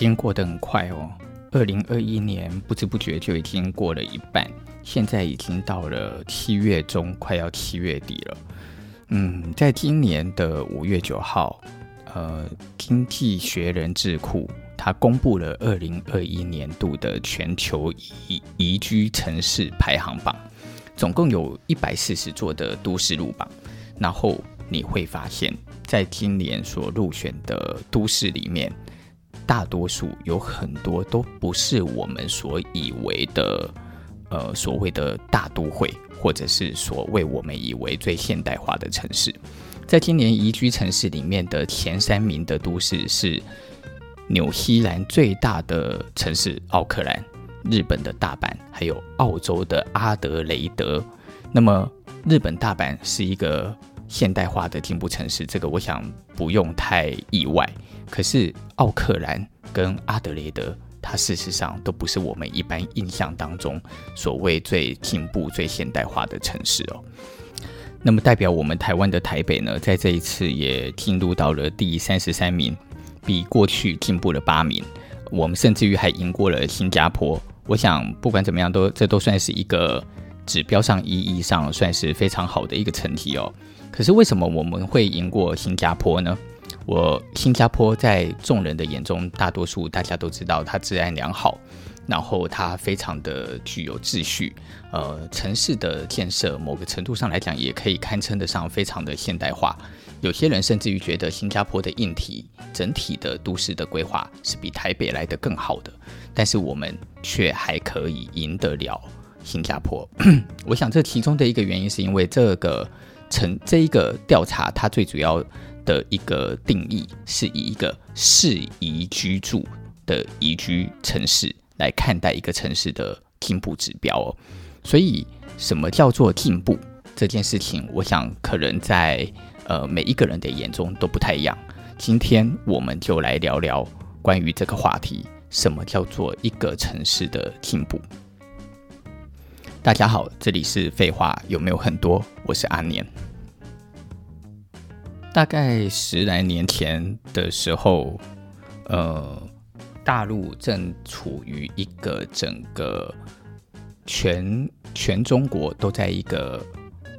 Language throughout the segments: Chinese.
时间过得很快哦，二零二一年不知不觉就已经过了一半，现在已经到了七月中，快要七月底了。嗯，在今年的五月九号，呃，经济学人智库它公布了二零二一年度的全球宜宜居城市排行榜，总共有一百四十座的都市入榜，然后你会发现，在今年所入选的都市里面。大多数有很多都不是我们所以为的，呃，所谓的大都会，或者是所谓我们以为最现代化的城市。在今年宜居城市里面的前三名的都市是纽西兰最大的城市奥克兰、日本的大阪，还有澳洲的阿德雷德。那么，日本大阪是一个现代化的进步城市，这个我想不用太意外。可是奥克兰跟阿德雷德，它事实上都不是我们一般印象当中所谓最进步、最现代化的城市哦。那么代表我们台湾的台北呢，在这一次也进入到了第三十三名，比过去进步了八名。我们甚至于还赢过了新加坡。我想不管怎么样都，这都算是一个指标上意义上算是非常好的一个成绩哦。可是为什么我们会赢过新加坡呢？我新加坡在众人的眼中，大多数大家都知道它治安良好，然后它非常的具有秩序，呃，城市的建设某个程度上来讲，也可以堪称得上非常的现代化。有些人甚至于觉得新加坡的硬体整体的都市的规划是比台北来得更好的，但是我们却还可以赢得了 新加坡。我想这其中的一个原因是因为这个城这一个调查，它最主要。的一个定义是以一个适宜居住的宜居城市来看待一个城市的进步指标哦，所以什么叫做进步这件事情，我想可能在呃每一个人的眼中都不太一样。今天我们就来聊聊关于这个话题，什么叫做一个城市的进步？大家好，这里是废话有没有很多？我是阿年。大概十来年前的时候，呃，大陆正处于一个整个全全中国都在一个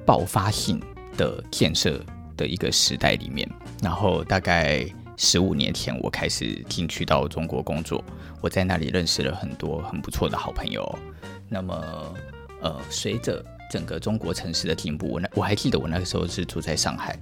爆发性的建设的一个时代里面。然后大概十五年前，我开始进去到中国工作，我在那里认识了很多很不错的好朋友。那么，呃，随着整个中国城市的进步，我那我还记得我那个时候是住在上海。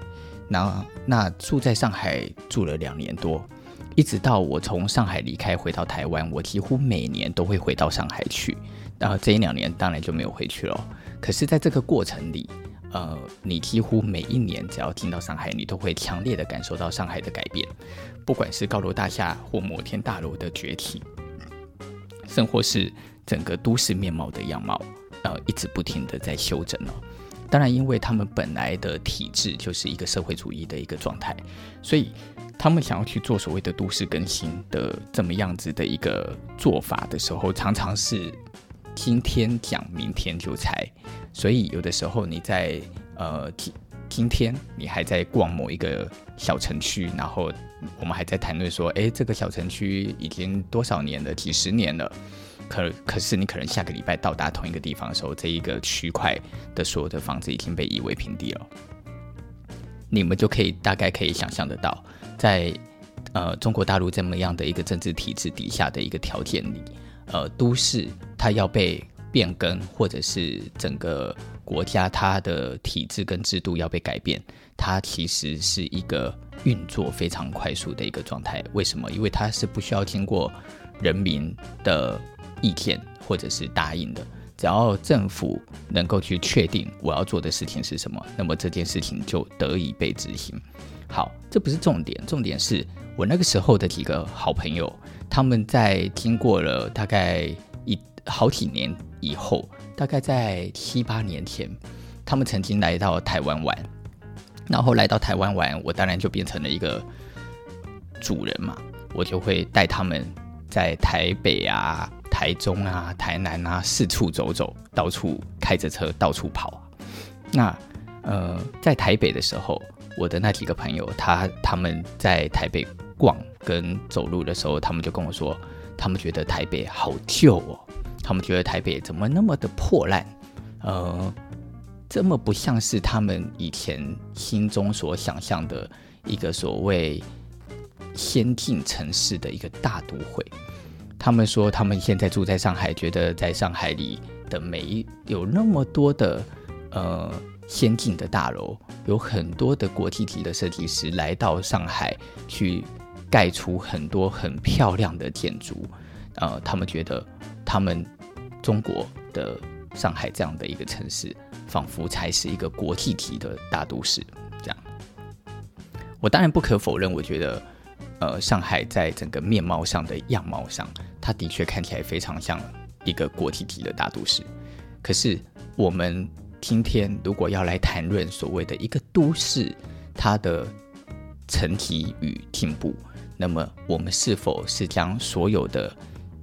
那那住在上海住了两年多，一直到我从上海离开回到台湾，我几乎每年都会回到上海去。然后这一两年当然就没有回去了。可是，在这个过程里，呃，你几乎每一年只要进到上海，你都会强烈的感受到上海的改变，不管是高楼大厦或摩天大楼的崛起，甚或是整个都市面貌的样貌，呃，一直不停的在修整哦。当然，因为他们本来的体制就是一个社会主义的一个状态，所以他们想要去做所谓的都市更新的这么样子的一个做法的时候，常常是今天讲，明天就拆。所以有的时候你在呃今今天你还在逛某一个小城区，然后我们还在谈论说，哎，这个小城区已经多少年了，几十年了。可可是，你可能下个礼拜到达同一个地方的时候，这一个区块的所有的房子已经被夷为平地了。你们就可以大概可以想象得到，在呃中国大陆这么样的一个政治体制底下的一个条件里，呃，都市它要被变更，或者是整个国家它的体制跟制度要被改变，它其实是一个运作非常快速的一个状态。为什么？因为它是不需要经过人民的。意见或者是答应的，只要政府能够去确定我要做的事情是什么，那么这件事情就得以被执行。好，这不是重点，重点是我那个时候的几个好朋友，他们在经过了大概一好几年以后，大概在七八年前，他们曾经来到台湾玩，然后来到台湾玩，我当然就变成了一个主人嘛，我就会带他们在台北啊。台中啊，台南啊，四处走走，到处开着车到处跑。那呃，在台北的时候，我的那几个朋友，他他们在台北逛跟走路的时候，他们就跟我说，他们觉得台北好旧哦，他们觉得台北怎么那么的破烂，呃，这么不像是他们以前心中所想象的一个所谓先进城市的一个大都会。他们说，他们现在住在上海，觉得在上海里的每一有那么多的呃先进的大楼，有很多的国际级的设计师来到上海去盖出很多很漂亮的建筑。呃，他们觉得他们中国的上海这样的一个城市，仿佛才是一个国际级的大都市。这样，我当然不可否认，我觉得。呃，上海在整个面貌上的样貌上，它的确看起来非常像一个国际级的大都市。可是，我们今天如果要来谈论所谓的一个都市，它的层体与进步，那么我们是否是将所有的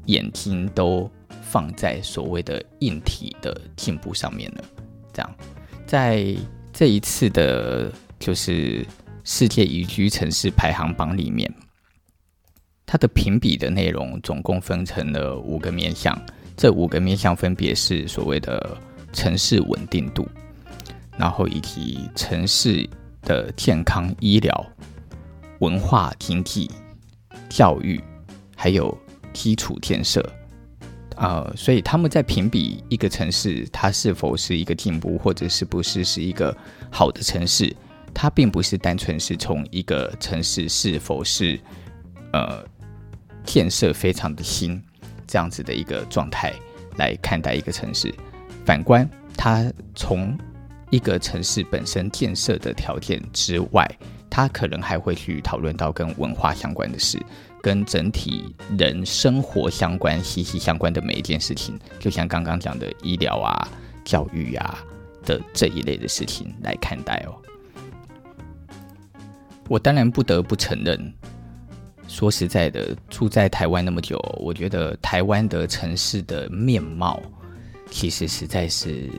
眼睛都放在所谓的硬体的进步上面呢？这样，在这一次的，就是世界宜居城市排行榜里面。它的评比的内容总共分成了五个面向，这五个面向分别是所谓的城市稳定度，然后以及城市的健康医疗、文化经济、教育，还有基础建设。呃，所以他们在评比一个城市它是否是一个进步，或者是不是是一个好的城市，它并不是单纯是从一个城市是否是呃。建设非常的新，这样子的一个状态来看待一个城市。反观它从一个城市本身建设的条件之外，它可能还会去讨论到跟文化相关的事，跟整体人生活相关、息息相关的每一件事情。就像刚刚讲的医疗啊、教育啊的这一类的事情来看待哦。我当然不得不承认。说实在的，住在台湾那么久，我觉得台湾的城市的面貌其实实在是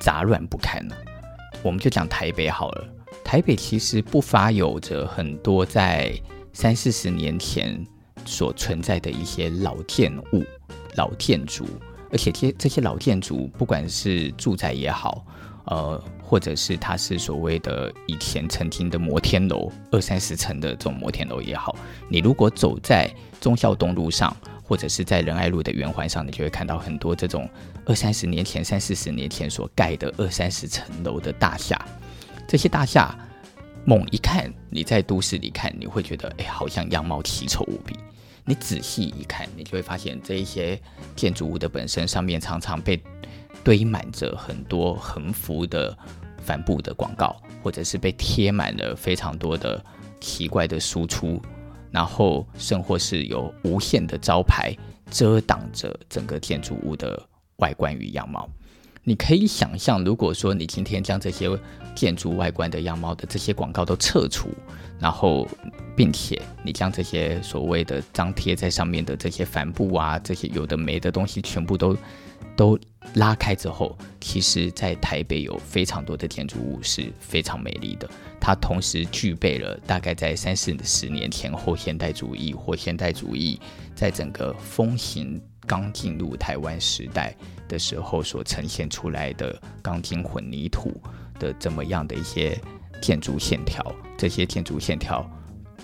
杂乱不堪了。我们就讲台北好了，台北其实不乏有着很多在三四十年前所存在的一些老建物、老建筑，而且这这些老建筑，不管是住宅也好，呃。或者是它是所谓的以前曾经的摩天楼，二三十层的这种摩天楼也好，你如果走在忠孝东路上，或者是在仁爱路的圆环上，你就会看到很多这种二三十年前、三四十年前所盖的二三十层楼的大厦。这些大厦猛一看，你在都市里看，你会觉得哎，好像样貌奇丑无比。你仔细一看，你就会发现这一些建筑物的本身上面常常被。堆满着很多横幅的帆布的广告，或者是被贴满了非常多的奇怪的输出，然后甚或是有无限的招牌遮挡着整个建筑物的外观与样貌。你可以想象，如果说你今天将这些建筑外观的样貌的这些广告都撤除，然后并且你将这些所谓的张贴在上面的这些帆布啊，这些有的没的东西全部都。都拉开之后，其实，在台北有非常多的建筑物是非常美丽的。它同时具备了大概在三四十年前后现代主义或现代主义在整个风行刚进入台湾时代的时候所呈现出来的钢筋混凝土的这么样的一些建筑线条。这些建筑线条，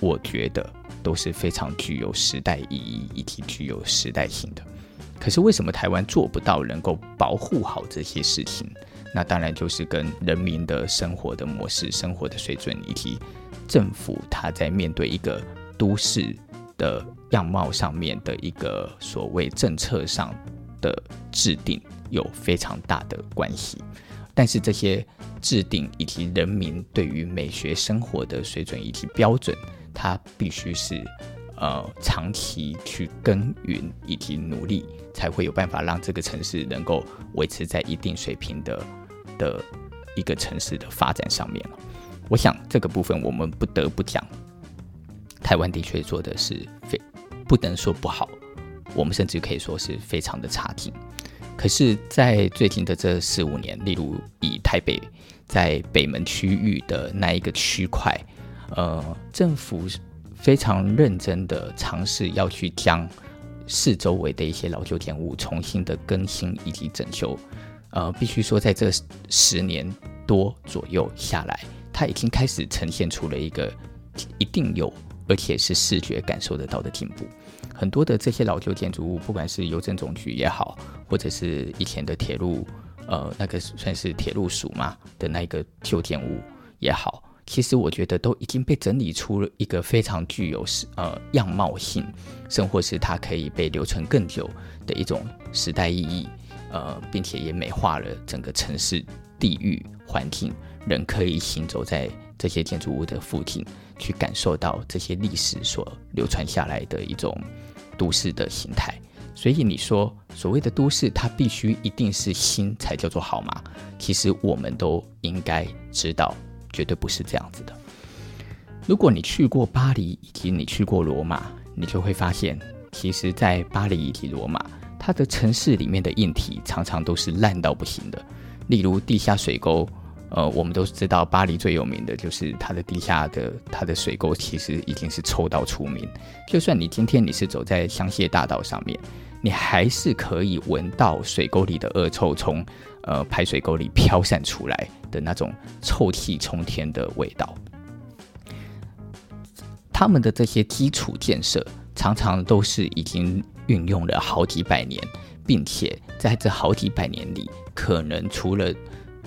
我觉得都是非常具有时代意义以及具有时代性的。可是为什么台湾做不到能够保护好这些事情？那当然就是跟人民的生活的模式、生活的水准，以及政府它在面对一个都市的样貌上面的一个所谓政策上的制定有非常大的关系。但是这些制定以及人民对于美学生活的水准以及标准，它必须是。呃，长期去耕耘以及努力，才会有办法让这个城市能够维持在一定水平的的一个城市的发展上面。我想这个部分我们不得不讲，台湾的确做的是非不能说不好，我们甚至可以说是非常的差劲。可是，在最近的这四五年，例如以台北在北门区域的那一个区块，呃，政府。非常认真的尝试要去将四周围的一些老旧建物重新的更新以及整修。呃，必须说，在这十年多左右下来，它已经开始呈现出了一个一定有，而且是视觉感受得到的进步。很多的这些老旧建筑物，不管是邮政总局也好，或者是以前的铁路，呃，那个算是铁路署嘛的那个旧建物也好，其实我觉得都已经被整理出了一个非常具有时呃样貌性，甚或是它可以被留存更久的一种时代意义。呃，并且也美化了整个城市地域环境，人可以行走在这些建筑物的附近，去感受到这些历史所流传下来的一种都市的形态。所以你说所谓的都市，它必须一定是新才叫做好吗？其实我们都应该知道，绝对不是这样子的。如果你去过巴黎以及你去过罗马，你就会发现，其实，在巴黎以及罗马。它的城市里面的硬体常常都是烂到不行的，例如地下水沟，呃，我们都知道巴黎最有名的就是它的地下的它的水沟，其实已经是臭到出名。就算你今天你是走在香榭大道上面，你还是可以闻到水沟里的恶臭从呃排水沟里飘散出来的那种臭气冲天的味道。他们的这些基础建设常常都是已经。运用了好几百年，并且在这好几百年里，可能除了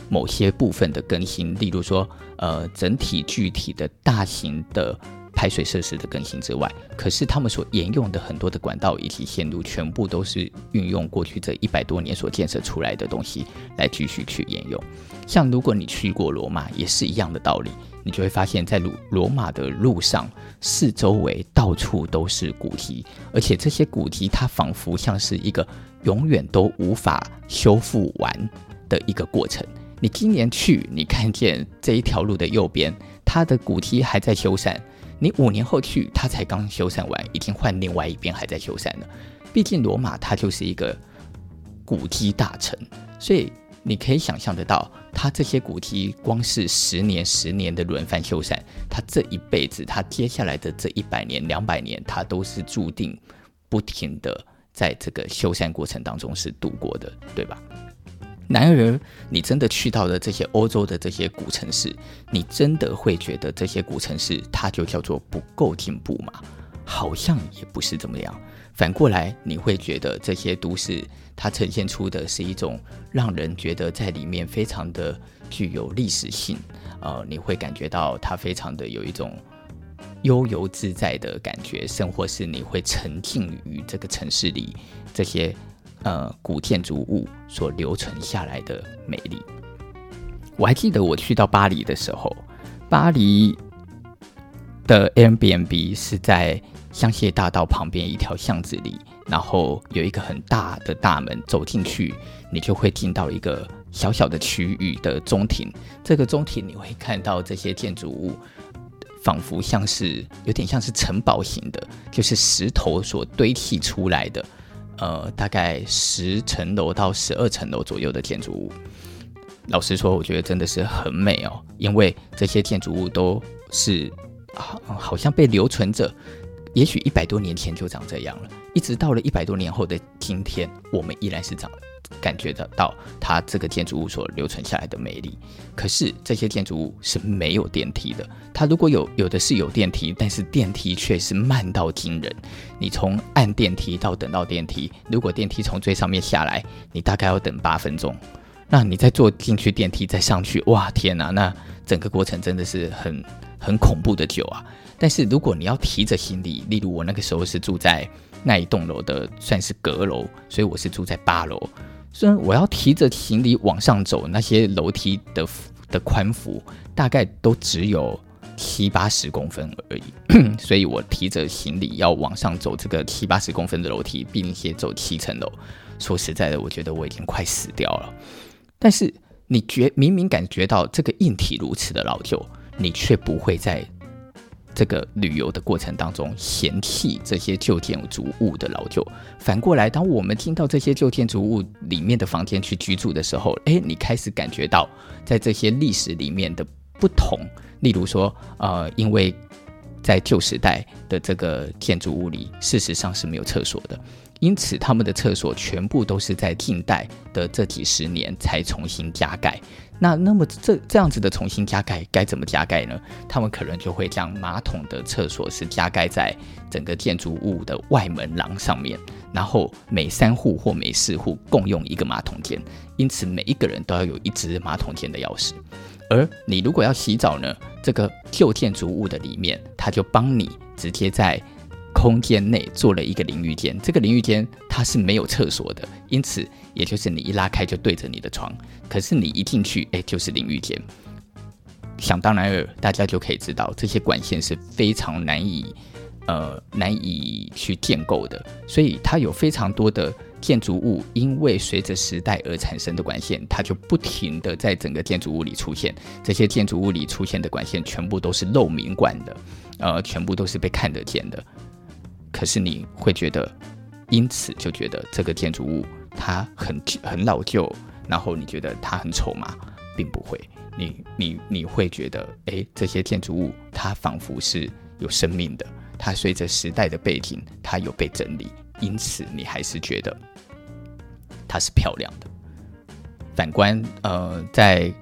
某些部分的更新，例如说，呃，整体具体的大型的排水设施的更新之外，可是他们所沿用的很多的管道以及线路，全部都是运用过去这一百多年所建设出来的东西来继续去沿用。像如果你去过罗马，也是一样的道理。你就会发现，在罗罗马的路上，四周围到处都是古迹，而且这些古迹它仿佛像是一个永远都无法修复完的一个过程。你今年去，你看见这一条路的右边，它的古迹还在修缮；你五年后去，它才刚修缮完，已经换另外一边还在修缮了。毕竟罗马它就是一个古迹大城，所以。你可以想象得到，他这些古迹光是十年、十年的轮番修缮，他这一辈子，他接下来的这一百年、两百年，他都是注定不停的在这个修缮过程当中是度过的，对吧？然而，你真的去到了这些欧洲的这些古城市，你真的会觉得这些古城市它就叫做不够进步吗？好像也不是这么样。反过来，你会觉得这些都市它呈现出的是一种让人觉得在里面非常的具有历史性，呃，你会感觉到它非常的有一种悠游自在的感觉，甚或是你会沉浸于这个城市里这些呃古建筑物所留存下来的美丽。我还记得我去到巴黎的时候，巴黎的 Airbnb 是在。香榭大道旁边一条巷子里，然后有一个很大的大门，走进去，你就会进到一个小小的区域的中庭。这个中庭你会看到这些建筑物，仿佛像是有点像是城堡型的，就是石头所堆砌出来的，呃，大概十层楼到十二层楼左右的建筑物。老实说，我觉得真的是很美哦，因为这些建筑物都是好，好像被留存着。也许一百多年前就长这样了，一直到了一百多年后的今天，我们依然是长感觉得到它这个建筑物所留存下来的美丽。可是这些建筑物是没有电梯的，它如果有有的是有电梯，但是电梯却是慢到惊人。你从按电梯到等到电梯，如果电梯从最上面下来，你大概要等八分钟。那你再坐进去电梯再上去，哇天哪，那整个过程真的是很很恐怖的久啊！但是如果你要提着行李，例如我那个时候是住在那一栋楼的，算是阁楼，所以我是住在八楼。虽然我要提着行李往上走，那些楼梯的的宽幅大概都只有七八十公分而已，所以我提着行李要往上走这个七八十公分的楼梯，并且走七层楼。说实在的，我觉得我已经快死掉了。但是你觉明明感觉到这个硬体如此的老旧，你却不会在。这个旅游的过程当中，嫌弃这些旧建筑物的老旧。反过来，当我们进到这些旧建筑物里面的房间去居住的时候，诶，你开始感觉到在这些历史里面的不同。例如说，呃，因为在旧时代的这个建筑物里，事实上是没有厕所的。因此，他们的厕所全部都是在近代的这几十年才重新加盖。那那么这这样子的重新加盖该怎么加盖呢？他们可能就会将马桶的厕所是加盖在整个建筑物的外门廊上面，然后每三户或每四户共用一个马桶间，因此每一个人都要有一支马桶间的钥匙。而你如果要洗澡呢，这个旧建筑物的里面，他就帮你直接在。空间内做了一个淋浴间，这个淋浴间它是没有厕所的，因此也就是你一拉开就对着你的床，可是你一进去，哎，就是淋浴间。想当然尔，大家就可以知道这些管线是非常难以呃难以去建构的，所以它有非常多的建筑物，因为随着时代而产生的管线，它就不停地在整个建筑物里出现。这些建筑物里出现的管线全部都是漏明管的，呃，全部都是被看得见的。可是你会觉得，因此就觉得这个建筑物它很很老旧，然后你觉得它很丑吗？并不会，你你你会觉得，诶，这些建筑物它仿佛是有生命的，它随着时代的背景，它有被整理，因此你还是觉得它是漂亮的。反观，呃，在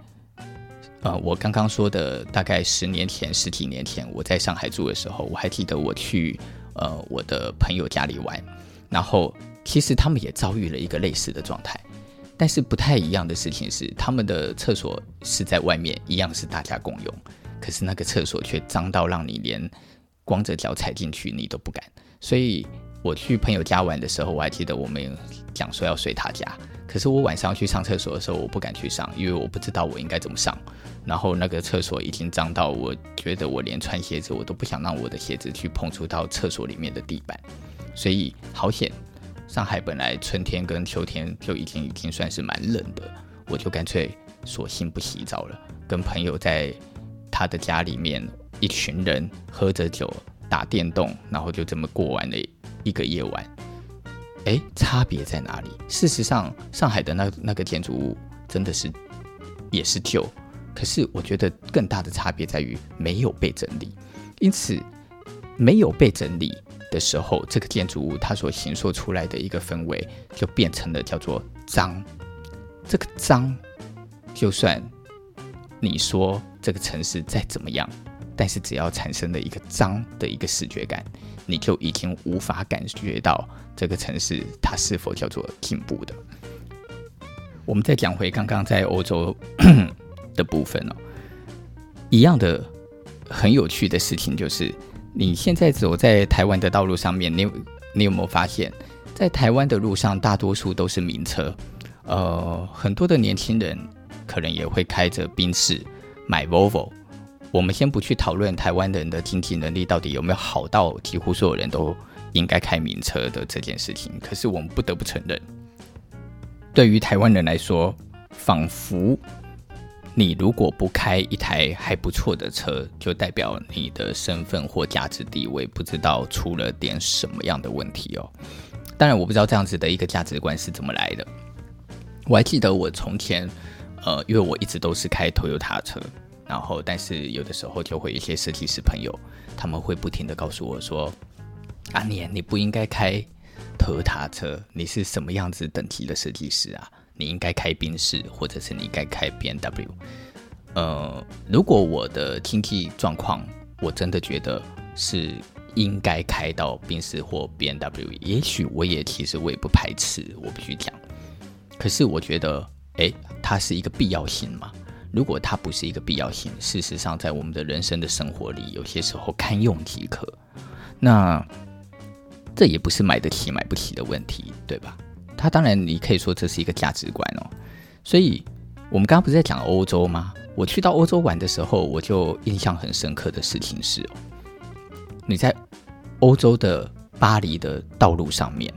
呃我刚刚说的大概十年前、十几年前，我在上海住的时候，我还记得我去。呃，我的朋友家里玩，然后其实他们也遭遇了一个类似的状态，但是不太一样的事情是，他们的厕所是在外面，一样是大家共用，可是那个厕所却脏到让你连光着脚踩进去你都不敢。所以我去朋友家玩的时候，我还记得我们讲说要睡他家，可是我晚上去上厕所的时候，我不敢去上，因为我不知道我应该怎么上。然后那个厕所已经脏到，我觉得我连穿鞋子我都不想让我的鞋子去碰触到厕所里面的地板，所以好险。上海本来春天跟秋天就已经已经算是蛮冷的，我就干脆索性不洗澡了，跟朋友在他的家里面一群人喝着酒打电动，然后就这么过完了一个夜晚。诶，差别在哪里？事实上，上海的那那个建筑物真的是也是旧。可是我觉得更大的差别在于没有被整理，因此没有被整理的时候，这个建筑物它所形塑出来的一个氛围就变成了叫做脏。这个脏，就算你说这个城市再怎么样，但是只要产生了一个脏的一个视觉感，你就已经无法感觉到这个城市它是否叫做进步的。我们再讲回刚刚在欧洲。的部分哦，一样的很有趣的事情就是，你现在走在台湾的道路上面，你你有没有发现，在台湾的路上大多数都是名车，呃，很多的年轻人可能也会开着宾士买 Volvo。我们先不去讨论台湾人的经济能力到底有没有好到几乎所有人都应该开名车的这件事情，可是我们不得不承认，对于台湾人来说，仿佛。你如果不开一台还不错的车，就代表你的身份或价值地位不知道出了点什么样的问题哦。当然，我不知道这样子的一个价值观是怎么来的。我还记得我从前，呃，因为我一直都是开 Toyota 车，然后但是有的时候就会有一些设计师朋友，他们会不停地告诉我说：“阿年，你不应该开 Toyota 车，你是什么样子等级的设计师啊？”你应该开宾士，或者是你应该开 B N W。呃，如果我的经济状况，我真的觉得是应该开到宾士或 B N W，也许我也其实我也不排斥，我必须讲。可是我觉得，诶，它是一个必要性嘛？如果它不是一个必要性，事实上在我们的人生的生活里，有些时候堪用即可。那这也不是买得起买不起的问题，对吧？他当然，你可以说这是一个价值观哦。所以，我们刚刚不是在讲欧洲吗？我去到欧洲玩的时候，我就印象很深刻的事情是，你在欧洲的巴黎的道路上面，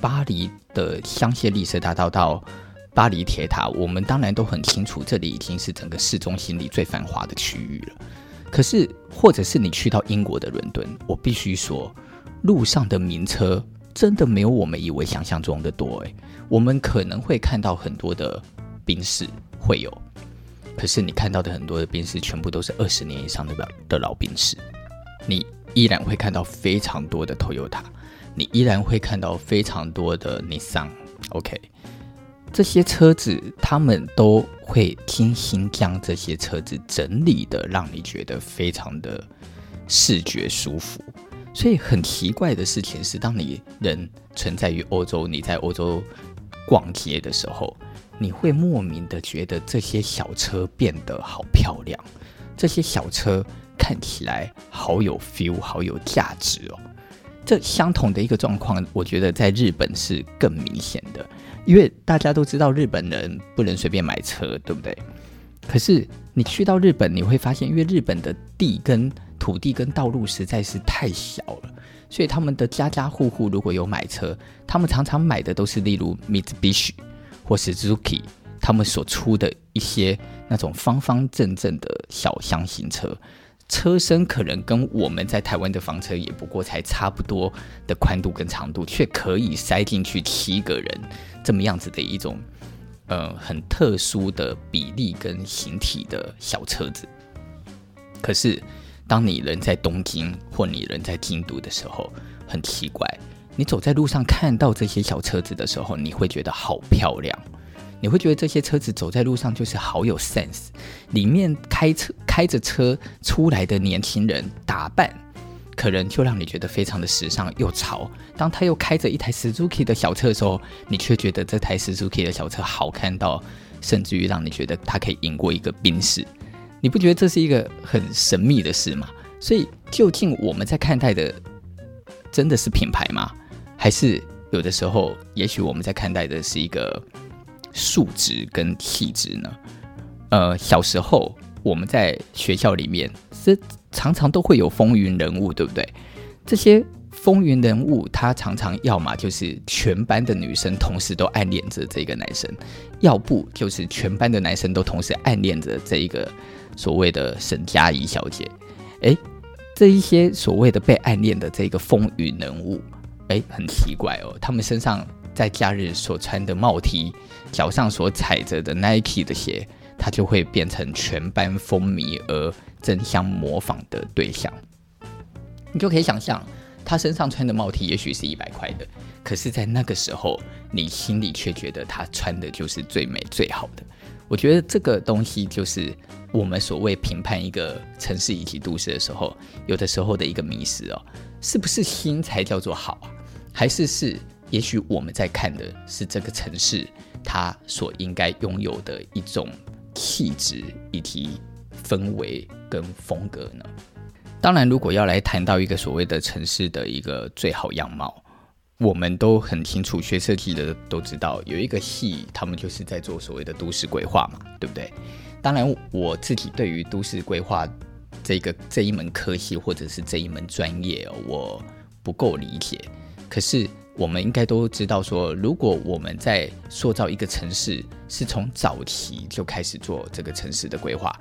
巴黎的香榭丽舍大道到巴黎铁塔，我们当然都很清楚，这里已经是整个市中心里最繁华的区域了。可是，或者是你去到英国的伦敦，我必须说，路上的名车。真的没有我们以为想象中的多诶，我们可能会看到很多的宾士会有，可是你看到的很多的宾士全部都是二十年以上的老的老宾士。你依然会看到非常多的 Toyota，你依然会看到非常多的 Nissan。OK，这些车子他们都会精心将这些车子整理的，让你觉得非常的视觉舒服。所以很奇怪的事情是，当你人存在于欧洲，你在欧洲逛街的时候，你会莫名的觉得这些小车变得好漂亮，这些小车看起来好有 feel，好有价值哦。这相同的一个状况，我觉得在日本是更明显的，因为大家都知道日本人不能随便买车，对不对？可是你去到日本，你会发现，因为日本的地跟土地跟道路实在是太小了，所以他们的家家户户如果有买车，他们常常买的都是例如 Mitsubishi。或是 Suzuki 他们所出的一些那种方方正正的小箱型车，车身可能跟我们在台湾的房车也不过才差不多的宽度跟长度，却可以塞进去七个人这么样子的一种呃很特殊的比例跟形体的小车子。可是当你人在东京或你人在京都的时候，很奇怪。你走在路上看到这些小车子的时候，你会觉得好漂亮，你会觉得这些车子走在路上就是好有 sense。里面开车开着车出来的年轻人打扮，可能就让你觉得非常的时尚又潮。当他又开着一台 Suzuki 的小车的时候，你却觉得这台 Suzuki 的小车好看到，甚至于让你觉得它可以赢过一个宾士。你不觉得这是一个很神秘的事吗？所以，究竟我们在看待的真的是品牌吗？还是有的时候，也许我们在看待的是一个数值跟气质呢。呃，小时候我们在学校里面是常常都会有风云人物，对不对？这些风云人物，他常常要么就是全班的女生同时都暗恋着这个男生，要不就是全班的男生都同时暗恋着这一个所谓的沈佳宜小姐。诶，这一些所谓的被暗恋的这个风云人物。哎，很奇怪哦，他们身上在假日所穿的帽 T，脚上所踩着的 Nike 的鞋，他就会变成全班风靡而争相模仿的对象。你就可以想象，他身上穿的帽 T 也许是一百块的，可是，在那个时候，你心里却觉得他穿的就是最美最好的。我觉得这个东西就是我们所谓评判一个城市以及都市的时候，有的时候的一个迷失哦，是不是新才叫做好啊？还是是，也许我们在看的是这个城市它所应该拥有的一种气质以及氛围跟风格呢？当然，如果要来谈到一个所谓的城市的一个最好样貌，我们都很清楚，学设计的都知道，有一个系他们就是在做所谓的都市规划嘛，对不对？当然，我自己对于都市规划这个这一门科系或者是这一门专业，我不够理解。可是，我们应该都知道说，如果我们在塑造一个城市，是从早期就开始做这个城市的规划，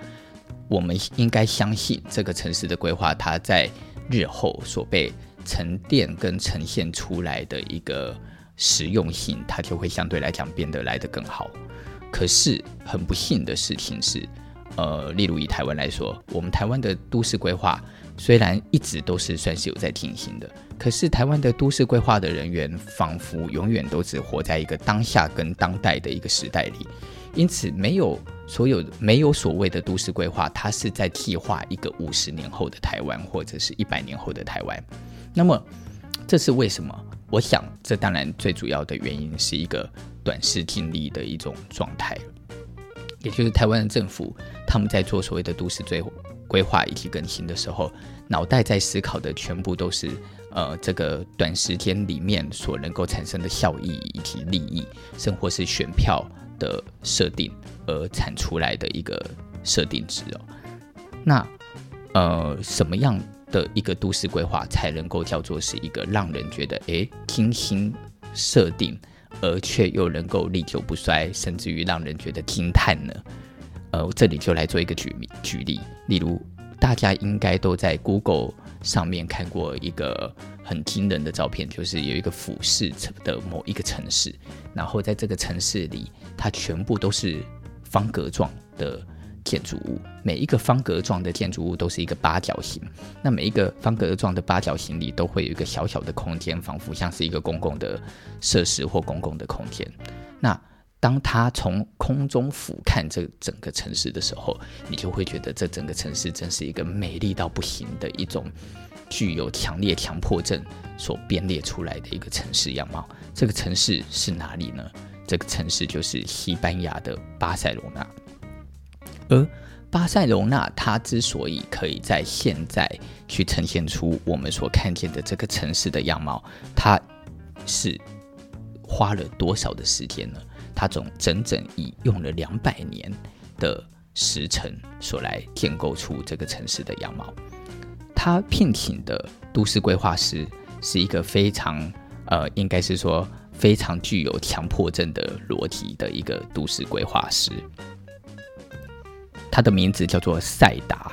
我们应该相信这个城市的规划，它在日后所被沉淀跟呈现出来的一个实用性，它就会相对来讲变得来得更好。可是，很不幸的事情是，呃，例如以台湾来说，我们台湾的都市规划。虽然一直都是算是有在进行的，可是台湾的都市规划的人员仿佛永远都只活在一个当下跟当代的一个时代里，因此没有所有没有所谓的都市规划，它是在计划一个五十年后的台湾或者是一百年后的台湾。那么这是为什么？我想这当然最主要的原因是一个短视近利的一种状态，也就是台湾的政府他们在做所谓的都市最。规划以及更新的时候，脑袋在思考的全部都是，呃，这个短时间里面所能够产生的效益以及利益，甚或是选票的设定而产出来的一个设定值哦。那，呃，什么样的一个都市规划才能够叫做是一个让人觉得诶精心设定，而却又能够历久不衰，甚至于让人觉得惊叹呢？呃，我这里就来做一个举例举例，例如大家应该都在 Google 上面看过一个很惊人的照片，就是有一个俯视的某一个城市，然后在这个城市里，它全部都是方格状的建筑物，每一个方格状的建筑物都是一个八角形。那每一个方格状的八角形里都会有一个小小的空间，仿佛像是一个公共的设施或公共的空间。那当他从空中俯瞰这整个城市的时候，你就会觉得这整个城市真是一个美丽到不行的一种具有强烈强迫症所编列出来的一个城市样貌。这个城市是哪里呢？这个城市就是西班牙的巴塞罗那。而巴塞罗那，它之所以可以在现在去呈现出我们所看见的这个城市的样貌，它是花了多少的时间呢？它总整整以用了两百年的时辰所来建构出这个城市的样貌。他聘请的都市规划师是一个非常呃，应该是说非常具有强迫症的逻辑的一个都市规划师。他的名字叫做赛达。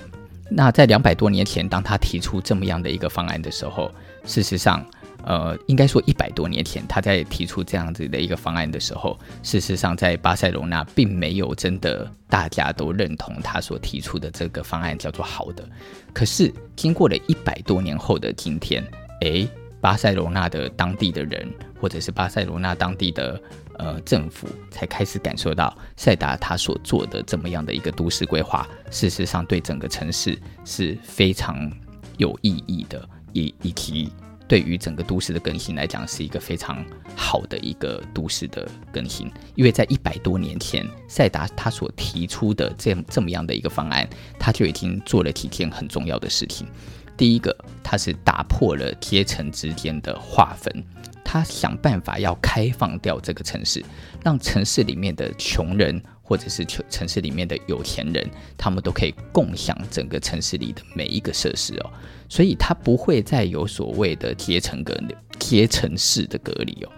那在两百多年前，当他提出这么样的一个方案的时候，事实上，呃，应该说一百多年前，他在提出这样子的一个方案的时候，事实上在巴塞罗那并没有真的大家都认同他所提出的这个方案叫做好的。可是经过了一百多年后的今天，诶，巴塞罗那的当地的人，或者是巴塞罗那当地的。呃，政府才开始感受到赛达他所做的这么样的一个都市规划，事实上对整个城市是非常有意义的，以以及对于整个都市的更新来讲，是一个非常好的一个都市的更新。因为在一百多年前，赛达他所提出的这这么样的一个方案，他就已经做了几件很重要的事情。第一个，他是打破了阶层之间的划分。他想办法要开放掉这个城市，让城市里面的穷人或者是城城市里面的有钱人，他们都可以共享整个城市里的每一个设施哦。所以，他不会再有所谓的阶层隔阶层式的隔离哦。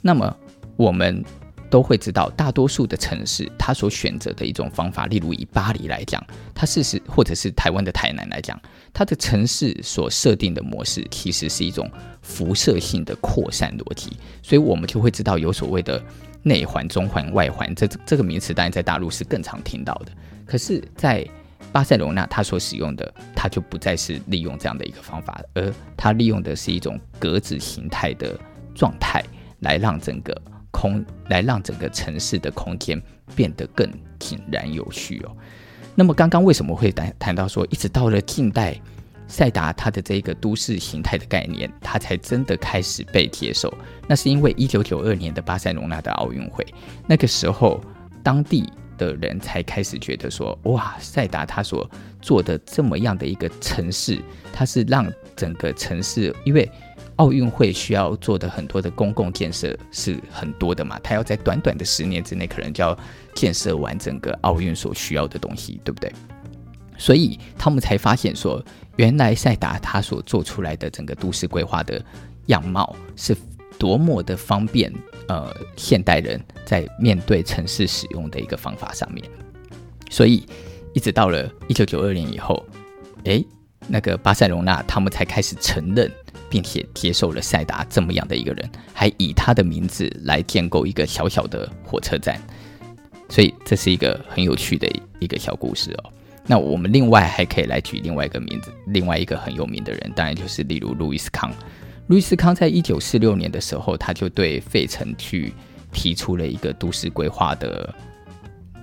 那么，我们。都会知道，大多数的城市，它所选择的一种方法，例如以巴黎来讲，它事实或者是台湾的台南来讲，它的城市所设定的模式，其实是一种辐射性的扩散逻辑，所以我们就会知道有所谓的内环、中环、外环，这这个名词当然在大陆是更常听到的，可是，在巴塞罗那，它所使用的，它就不再是利用这样的一个方法，而它利用的是一种格子形态的状态，来让整个。空来让整个城市的空间变得更井然有序哦。那么刚刚为什么会谈谈到说，一直到了近代，赛达他的这个都市形态的概念，他才真的开始被接受。那是因为一九九二年的巴塞罗那的奥运会，那个时候当地的人才开始觉得说，哇，赛达他所做的这么样的一个城市，他是让整个城市因为。奥运会需要做的很多的公共建设是很多的嘛，他要在短短的十年之内，可能就要建设完整个奥运所需要的东西，对不对？所以他们才发现说，原来赛达他所做出来的整个都市规划的样貌是多么的方便，呃，现代人在面对城市使用的一个方法上面。所以一直到了一九九二年以后，诶，那个巴塞罗那他们才开始承认。并且接受了赛达这么样的一个人，还以他的名字来建构一个小小的火车站，所以这是一个很有趣的一个小故事哦。那我们另外还可以来举另外一个名字，另外一个很有名的人，当然就是例如路易斯康。路易斯康在一九四六年的时候，他就对费城去提出了一个都市规划的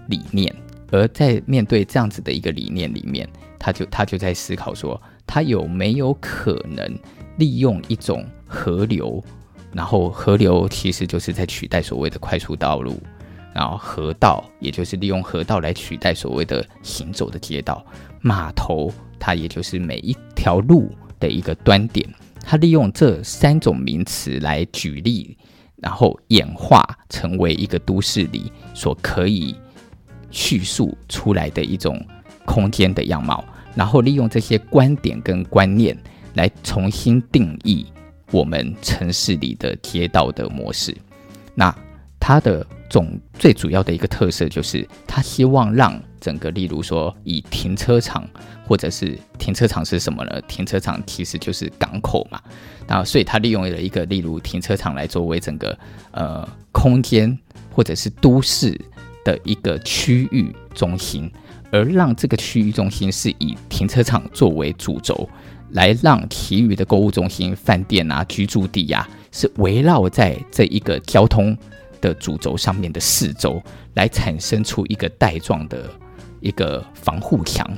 理念，而在面对这样子的一个理念里面，他就他就在思考说，他有没有可能。利用一种河流，然后河流其实就是在取代所谓的快速道路，然后河道也就是利用河道来取代所谓的行走的街道，码头它也就是每一条路的一个端点，它利用这三种名词来举例，然后演化成为一个都市里所可以叙述出来的一种空间的样貌，然后利用这些观点跟观念。来重新定义我们城市里的街道的模式。那它的总最主要的一个特色就是，它希望让整个，例如说以停车场，或者是停车场是什么呢？停车场其实就是港口嘛。那所以它利用了一个例如停车场来作为整个呃空间或者是都市的一个区域中心。而让这个区域中心是以停车场作为主轴，来让其余的购物中心、饭店啊、居住地呀、啊，是围绕在这一个交通的主轴上面的四周，来产生出一个带状的一个防护墙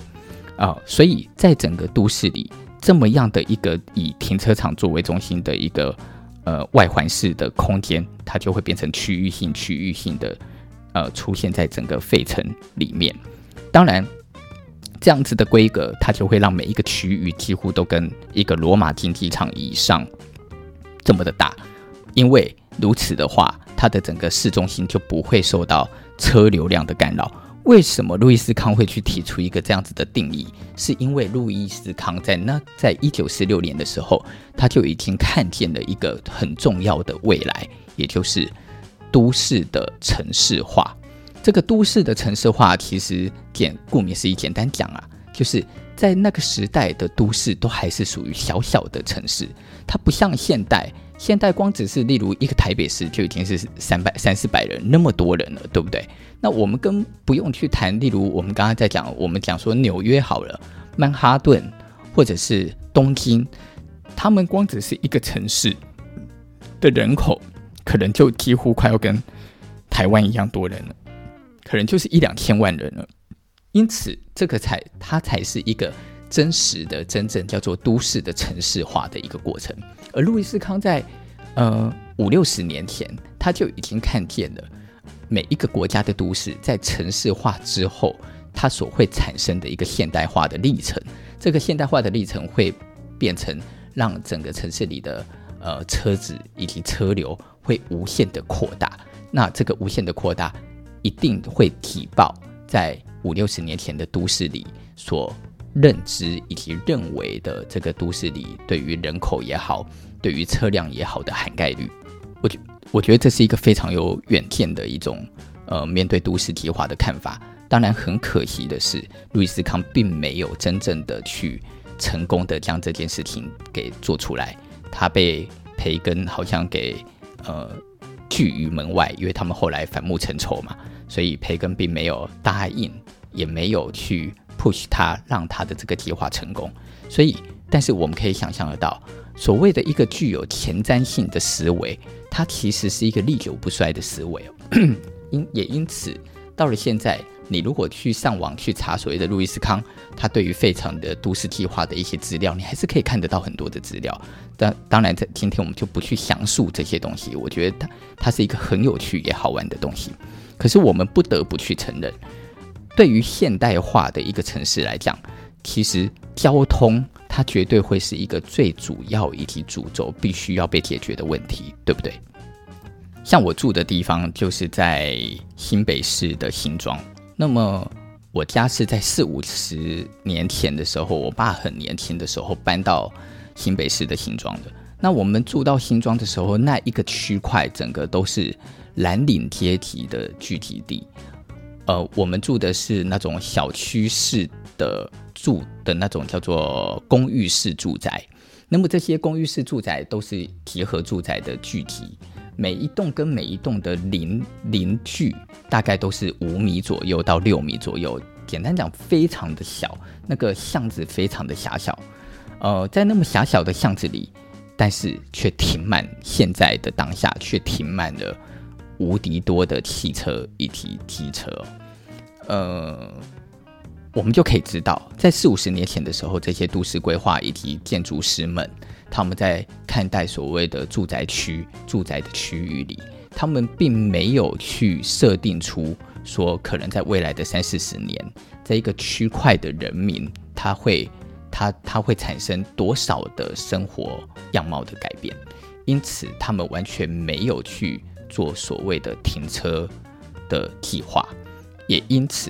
啊。所以在整个都市里，这么样的一个以停车场作为中心的一个呃外环式的空间，它就会变成区域性、区域性的呃出现在整个费城里面。当然，这样子的规格，它就会让每一个区域几乎都跟一个罗马竞技场以上这么的大，因为如此的话，它的整个市中心就不会受到车流量的干扰。为什么路易斯康会去提出一个这样子的定义？是因为路易斯康在那在一九四六年的时候，他就已经看见了一个很重要的未来，也就是都市的城市化。这个都市的城市化，其实简顾名思义，简单讲啊，就是在那个时代的都市都还是属于小小的城市，它不像现代，现代光只是例如一个台北市就已经是三百三四百人那么多人了，对不对？那我们更不用去谈，例如我们刚刚在讲，我们讲说纽约好了，曼哈顿或者是东京，他们光只是一个城市的人口，可能就几乎快要跟台湾一样多人了。可能就是一两千万人了，因此这个才它才是一个真实的、真正叫做都市的城市化的一个过程。而路易斯康在呃五六十年前，他就已经看见了每一个国家的都市在城市化之后，它所会产生的一个现代化的历程。这个现代化的历程会变成让整个城市里的呃车子以及车流会无限的扩大。那这个无限的扩大。一定会提报在五六十年前的都市里所认知以及认为的这个都市里对于人口也好，对于车辆也好的涵盖率。我觉我觉得这是一个非常有远见的一种呃面对都市计划的看法。当然很可惜的是，路易斯康并没有真正的去成功的将这件事情给做出来，他被培根好像给呃。拒于门外，因为他们后来反目成仇嘛，所以培根并没有答应，也没有去 push 他，让他的这个计划成功。所以，但是我们可以想象得到，所谓的一个具有前瞻性的思维，它其实是一个历久不衰的思维。因也因此，到了现在。你如果去上网去查所谓的路易斯康，他对于费城的都市计划的一些资料，你还是可以看得到很多的资料。但当然，在今天我们就不去详述这些东西。我觉得它它是一个很有趣也好玩的东西。可是我们不得不去承认，对于现代化的一个城市来讲，其实交通它绝对会是一个最主要以及主轴必须要被解决的问题，对不对？像我住的地方就是在新北市的新庄。那么我家是在四五十年前的时候，我爸很年轻的时候搬到新北市的新庄的。那我们住到新庄的时候，那一个区块整个都是蓝领阶级的聚集地。呃，我们住的是那种小区式的住的那种叫做公寓式住宅。那么这些公寓式住宅都是集合住宅的聚集。每一栋跟每一栋的邻邻距大概都是五米左右到六米左右，简单讲非常的小，那个巷子非常的狭小，呃，在那么狭小的巷子里，但是却停满现在的当下却停满了无敌多的汽车以及机车，呃，我们就可以知道，在四五十年前的时候，这些都市规划以及建筑师们。他们在看待所谓的住宅区、住宅的区域里，他们并没有去设定出说，可能在未来的三四十年，在一个区块的人民，他会他他会产生多少的生活样貌的改变。因此，他们完全没有去做所谓的停车的计划。也因此，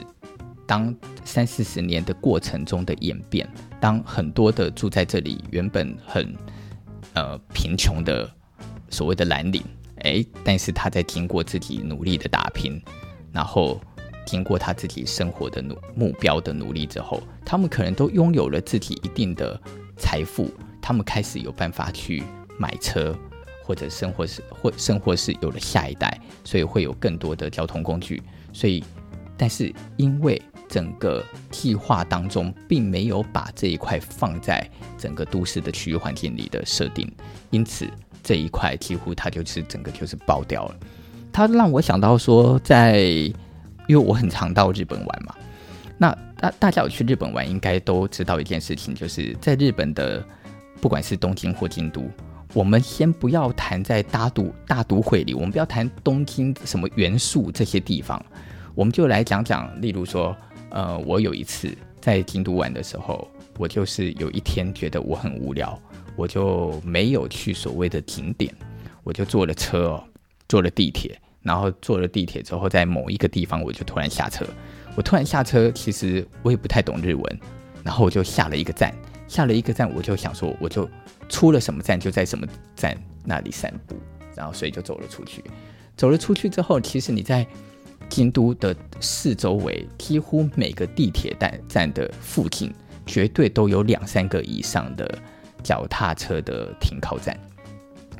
当三四十年的过程中的演变，当很多的住在这里原本很呃，贫穷的所谓的蓝领，诶，但是他在经过自己努力的打拼，然后经过他自己生活的努目标的努力之后，他们可能都拥有了自己一定的财富，他们开始有办法去买车，或者生活是或生活是有了下一代，所以会有更多的交通工具。所以，但是因为整个计划当中并没有把这一块放在整个都市的区域环境里的设定，因此这一块几乎它就是整个就是爆掉了。它让我想到说，在因为我很常到日本玩嘛，那大大家有去日本玩，应该都知道一件事情，就是在日本的不管是东京或京都。我们先不要谈在大都大都会里，我们不要谈东京什么元素这些地方，我们就来讲讲，例如说，呃，我有一次在京都玩的时候，我就是有一天觉得我很无聊，我就没有去所谓的景点，我就坐了车哦，坐了地铁，然后坐了地铁之后，在某一个地方我就突然下车，我突然下车，其实我也不太懂日文，然后我就下了一个站。下了一个站，我就想说，我就出了什么站，就在什么站那里散步，然后所以就走了出去。走了出去之后，其实你在京都的四周围，几乎每个地铁站站的附近，绝对都有两三个以上的脚踏车的停靠站。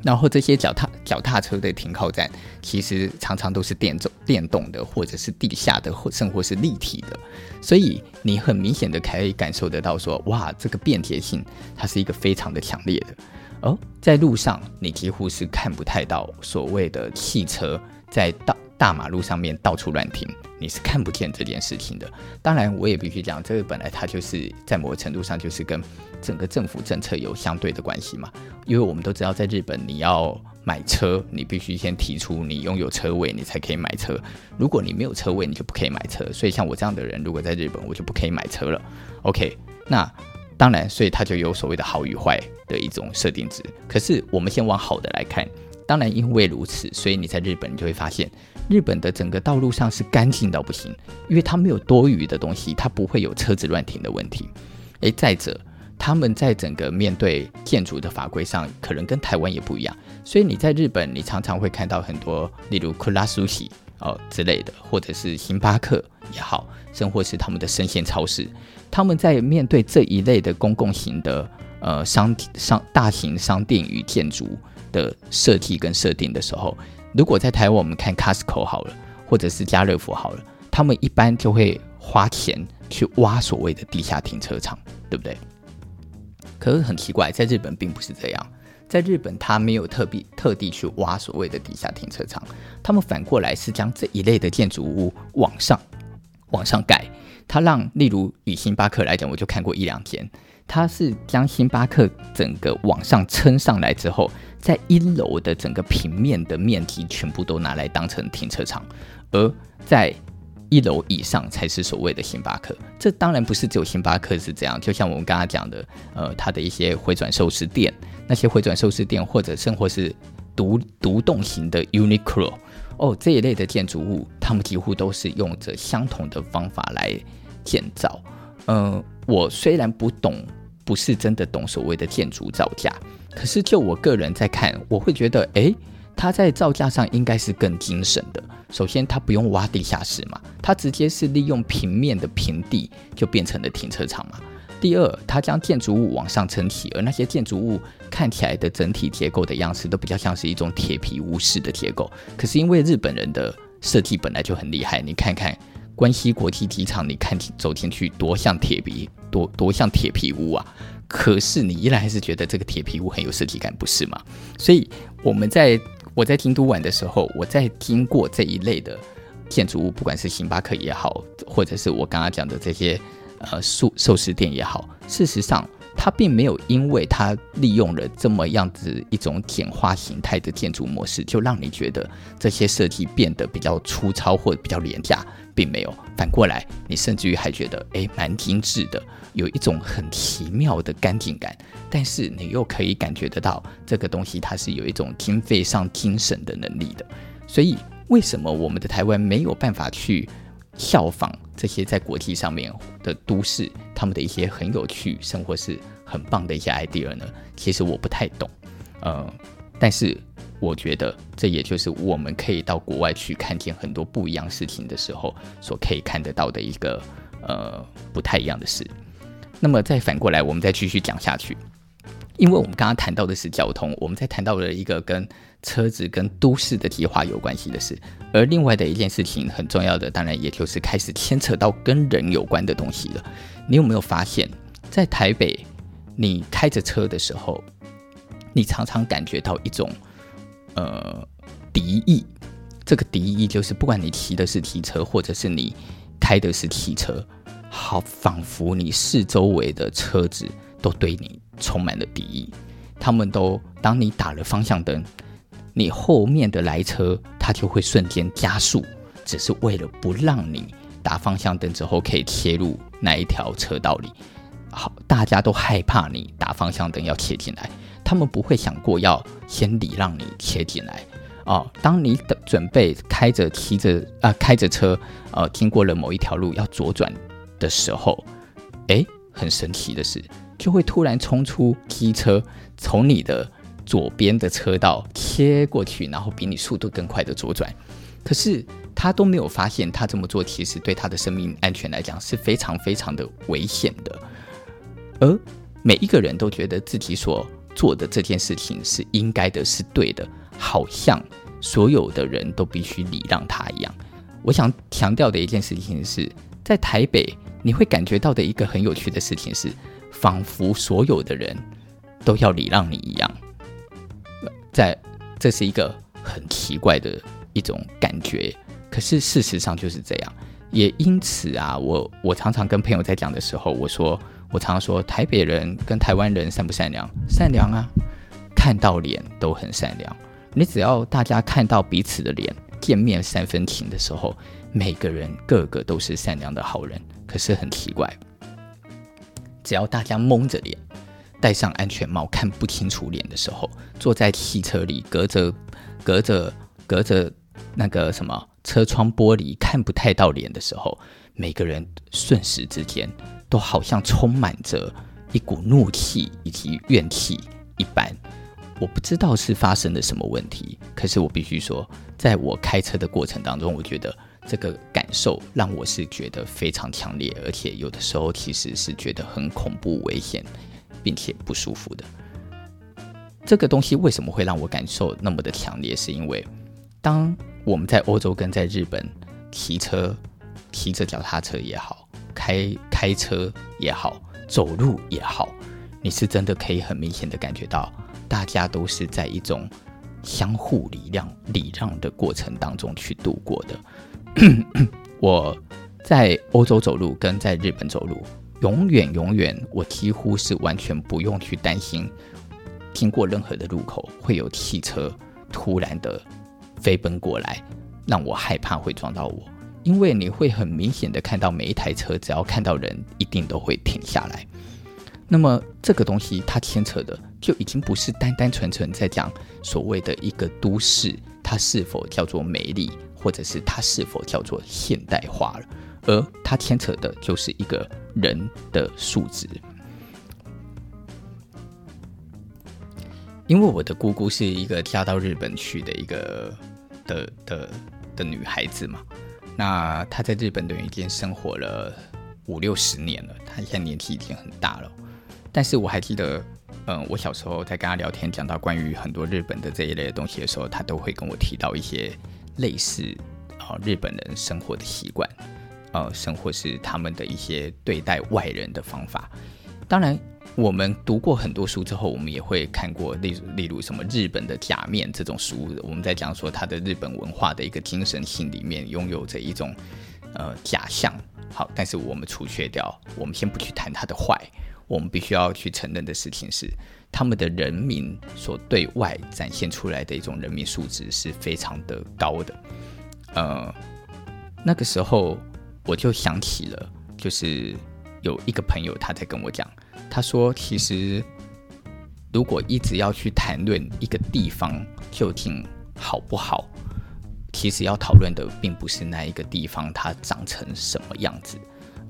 然后这些脚踏脚踏车的停靠站，其实常常都是电动电动的，或者是地下的，或甚或是立体的，所以你很明显的可以感受得到说，哇，这个便捷性它是一个非常的强烈的。而在路上，你几乎是看不太到所谓的汽车在大大马路上面到处乱停，你是看不见这件事情的。当然，我也必须讲，这个本来它就是在某个程度上就是跟整个政府政策有相对的关系嘛。因为我们都知道，在日本你要买车，你必须先提出你拥有车位，你才可以买车。如果你没有车位，你就不可以买车。所以像我这样的人，如果在日本，我就不可以买车了。OK，那当然，所以它就有所谓的好与坏的一种设定值。可是我们先往好的来看，当然因为如此，所以你在日本你就会发现。日本的整个道路上是干净到不行，因为它没有多余的东西，它不会有车子乱停的问题。诶，再者，他们在整个面对建筑的法规上，可能跟台湾也不一样。所以你在日本，你常常会看到很多，例如库拉苏西哦之类的，或者是星巴克也好，甚或是他们的生鲜超市，他们在面对这一类的公共型的呃商商大型商店与建筑的设计跟设定的时候。如果在台湾，我们看 Costco 好了，或者是家乐福好了，他们一般就会花钱去挖所谓的地下停车场，对不对？可是很奇怪，在日本并不是这样，在日本他没有特别特地去挖所谓的地下停车场，他们反过来是将这一类的建筑物往上往上盖，他让例如以星巴克来讲，我就看过一两间。它是将星巴克整个往上撑上来之后，在一楼的整个平面的面积全部都拿来当成停车场，而在一楼以上才是所谓的星巴克。这当然不是只有星巴克是这样，就像我们刚刚讲的，呃，它的一些回转寿司店，那些回转寿司店或者甚或是独独栋型的 Uniqlo 哦这一类的建筑物，他们几乎都是用着相同的方法来建造，嗯、我虽然不懂，不是真的懂所谓的建筑造价，可是就我个人在看，我会觉得，诶，它在造价上应该是更精省的。首先，它不用挖地下室嘛，它直接是利用平面的平地就变成了停车场嘛。第二，它将建筑物往上撑起，而那些建筑物看起来的整体结构的样式都比较像是一种铁皮屋式的结构。可是因为日本人的设计本来就很厉害，你看看。关西国际机场，你看走进去多像铁皮，多多像铁皮屋啊！可是你依然还是觉得这个铁皮屋很有设计感，不是吗？所以我们在我在京都玩的时候，我在经过这一类的建筑物，不管是星巴克也好，或者是我刚刚讲的这些呃寿寿司店也好，事实上。它并没有因为它利用了这么样子一种简化形态的建筑模式，就让你觉得这些设计变得比较粗糙或比较廉价，并没有。反过来，你甚至于还觉得，诶，蛮精致的，有一种很奇妙的干净感。但是你又可以感觉得到，这个东西它是有一种经费上精省的能力的。所以，为什么我们的台湾没有办法去效仿这些在国际上面的都市，他们的一些很有趣、生活是很棒的一些 idea 呢？其实我不太懂，呃，但是我觉得这也就是我们可以到国外去看见很多不一样事情的时候，所可以看得到的一个呃不太一样的事。那么再反过来，我们再继续讲下去。因为我们刚刚谈到的是交通，我们在谈到了一个跟车子跟都市的计划有关系的事，而另外的一件事情很重要的，当然也就是开始牵扯到跟人有关的东西了。你有没有发现，在台北，你开着车的时候，你常常感觉到一种呃敌意。这个敌意就是，不管你骑的是汽车，或者是你开的是汽车，好，仿佛你四周围的车子都对你充满了敌意。他们都，当你打了方向灯。你后面的来车，它就会瞬间加速，只是为了不让你打方向灯之后可以切入那一条车道里。好，大家都害怕你打方向灯要切进来，他们不会想过要先礼让你切进来。哦，当你的准备开着、骑着啊、开着车，呃，经过了某一条路要左转的时候，诶，很神奇的是，就会突然冲出机车，从你的。左边的车道切过去，然后比你速度更快的左转，可是他都没有发现，他这么做其实对他的生命安全来讲是非常非常的危险的。而每一个人都觉得自己所做的这件事情是应该的，是对的，好像所有的人都必须礼让他一样。我想强调的一件事情是，在台北你会感觉到的一个很有趣的事情是，仿佛所有的人都要礼让你一样。在，这是一个很奇怪的一种感觉，可是事实上就是这样。也因此啊，我我常常跟朋友在讲的时候，我说我常说，台北人跟台湾人善不善良？善良啊，看到脸都很善良。你只要大家看到彼此的脸，见面三分情的时候，每个人个个都是善良的好人。可是很奇怪，只要大家蒙着脸。戴上安全帽看不清楚脸的时候，坐在汽车里隔着隔着隔着那个什么车窗玻璃看不太到脸的时候，每个人瞬时之间都好像充满着一股怒气以及怨气一般。我不知道是发生了什么问题，可是我必须说，在我开车的过程当中，我觉得这个感受让我是觉得非常强烈，而且有的时候其实是觉得很恐怖危险。并且不舒服的这个东西为什么会让我感受那么的强烈？是因为当我们在欧洲跟在日本骑车、骑着脚踏车也好，开开车也好，走路也好，你是真的可以很明显的感觉到，大家都是在一种相互礼让、礼让的过程当中去度过的。我在欧洲走路跟在日本走路。永远，永远，我几乎是完全不用去担心，经过任何的路口会有汽车突然的飞奔过来，让我害怕会撞到我。因为你会很明显的看到每一台车，只要看到人，一定都会停下来。那么这个东西它牵扯的就已经不是单单纯纯在讲所谓的一个都市，它是否叫做美丽，或者是它是否叫做现代化了。而它牵扯的就是一个人的素质，因为我的姑姑是一个嫁到日本去的一个的的的女孩子嘛，那他在日本等于已经生活了五六十年了，他现在年纪已经很大了，但是我还记得，嗯，我小时候在跟他聊天，讲到关于很多日本的这一类的东西的时候，他都会跟我提到一些类似啊日本人生活的习惯。呃，生活是他们的一些对待外人的方法。当然，我们读过很多书之后，我们也会看过例例如什么日本的假面这种书。我们在讲说他的日本文化的一个精神性里面，拥有着一种呃假象。好，但是我们除却掉，我们先不去谈他的坏。我们必须要去承认的事情是，他们的人民所对外展现出来的一种人民素质是非常的高的。呃，那个时候。我就想起了，就是有一个朋友他在跟我讲，他说其实如果一直要去谈论一个地方究竟好不好，其实要讨论的并不是那一个地方它长成什么样子，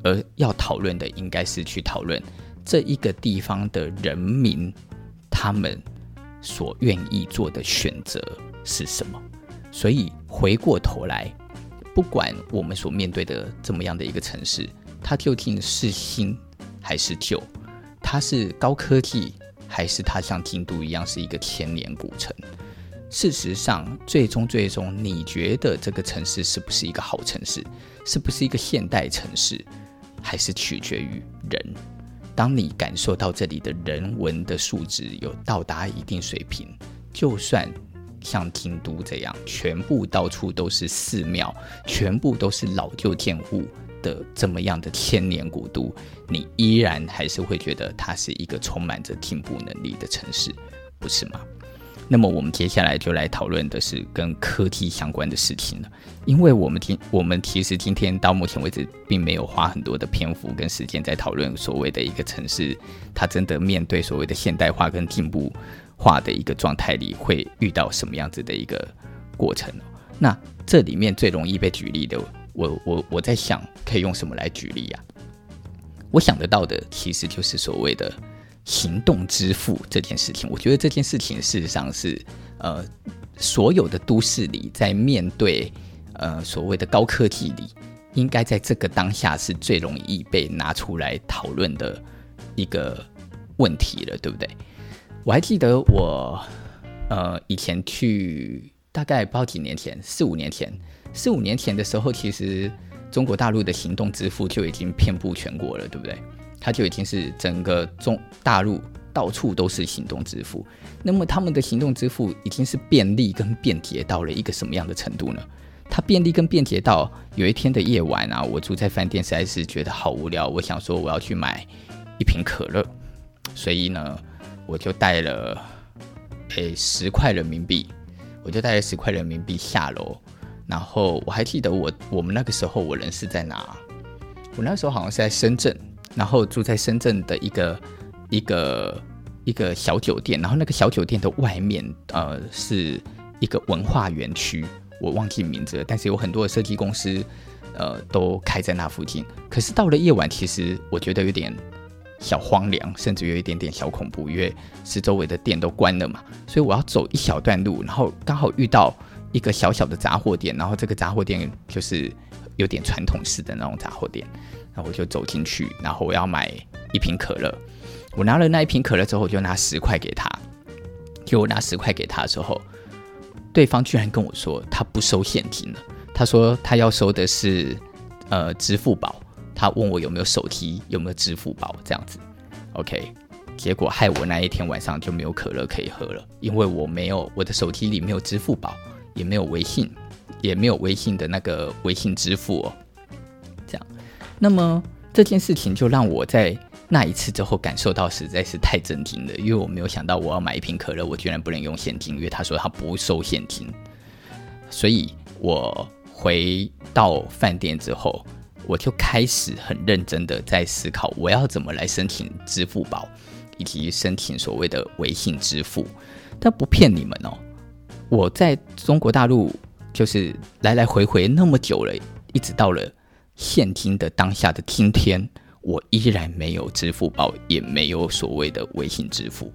而要讨论的应该是去讨论这一个地方的人民他们所愿意做的选择是什么。所以回过头来。不管我们所面对的这么样的一个城市，它究竟是新还是旧，它是高科技还是它像京都一样是一个千年古城？事实上，最终最终，你觉得这个城市是不是一个好城市？是不是一个现代城市？还是取决于人？当你感受到这里的人文的素质有到达一定水平，就算像京都这样，全部到处都是寺庙，全部都是老旧建物的这么样的千年古都，你依然还是会觉得它是一个充满着进步能力的城市，不是吗？那么我们接下来就来讨论的是跟科技相关的事情了，因为我们今我们其实今天到目前为止并没有花很多的篇幅跟时间在讨论所谓的一个城市，它真的面对所谓的现代化跟进步化的一个状态里会遇到什么样子的一个过程。那这里面最容易被举例的，我我我在想可以用什么来举例呀？我想得到的其实就是所谓的。行动支付这件事情，我觉得这件事情事实上是，呃，所有的都市里在面对呃所谓的高科技里，应该在这个当下是最容易被拿出来讨论的一个问题了，对不对？我还记得我呃以前去大概不知道几年前，四五年前，四五年前的时候，其实中国大陆的行动支付就已经遍布全国了，对不对？它就已经是整个中大陆到处都是行动支付，那么他们的行动支付已经是便利跟便捷到了一个什么样的程度呢？它便利跟便捷到有一天的夜晚啊，我住在饭店实在是觉得好无聊，我想说我要去买一瓶可乐，所以呢，我就带了诶十块人民币，我就带了十块人民币下楼，然后我还记得我我们那个时候我人是在哪？我那时候好像是在深圳。然后住在深圳的一个一个一个小酒店，然后那个小酒店的外面，呃，是一个文化园区，我忘记名字了，但是有很多的设计公司，呃，都开在那附近。可是到了夜晚，其实我觉得有点小荒凉，甚至有一点点小恐怖，因为是周围的店都关了嘛，所以我要走一小段路，然后刚好遇到一个小小的杂货店，然后这个杂货店就是有点传统式的那种杂货店。然后我就走进去，然后我要买一瓶可乐。我拿了那一瓶可乐之后，我就拿十块给他。就我拿十块给他的时候，对方居然跟我说他不收现金了。他说他要收的是呃支付宝。他问我有没有手机，有没有支付宝这样子。OK，结果害我那一天晚上就没有可乐可以喝了，因为我没有我的手机里没有支付宝，也没有微信，也没有微信的那个微信支付哦。这样那么这件事情就让我在那一次之后感受到实在是太震惊了，因为我没有想到我要买一瓶可乐，我居然不能用现金，因为他说他不收现金。所以我回到饭店之后，我就开始很认真的在思考我要怎么来申请支付宝，以及申请所谓的微信支付。但不骗你们哦，我在中国大陆就是来来回回那么久了，一直到了。现今的当下的今天，我依然没有支付宝，也没有所谓的微信支付。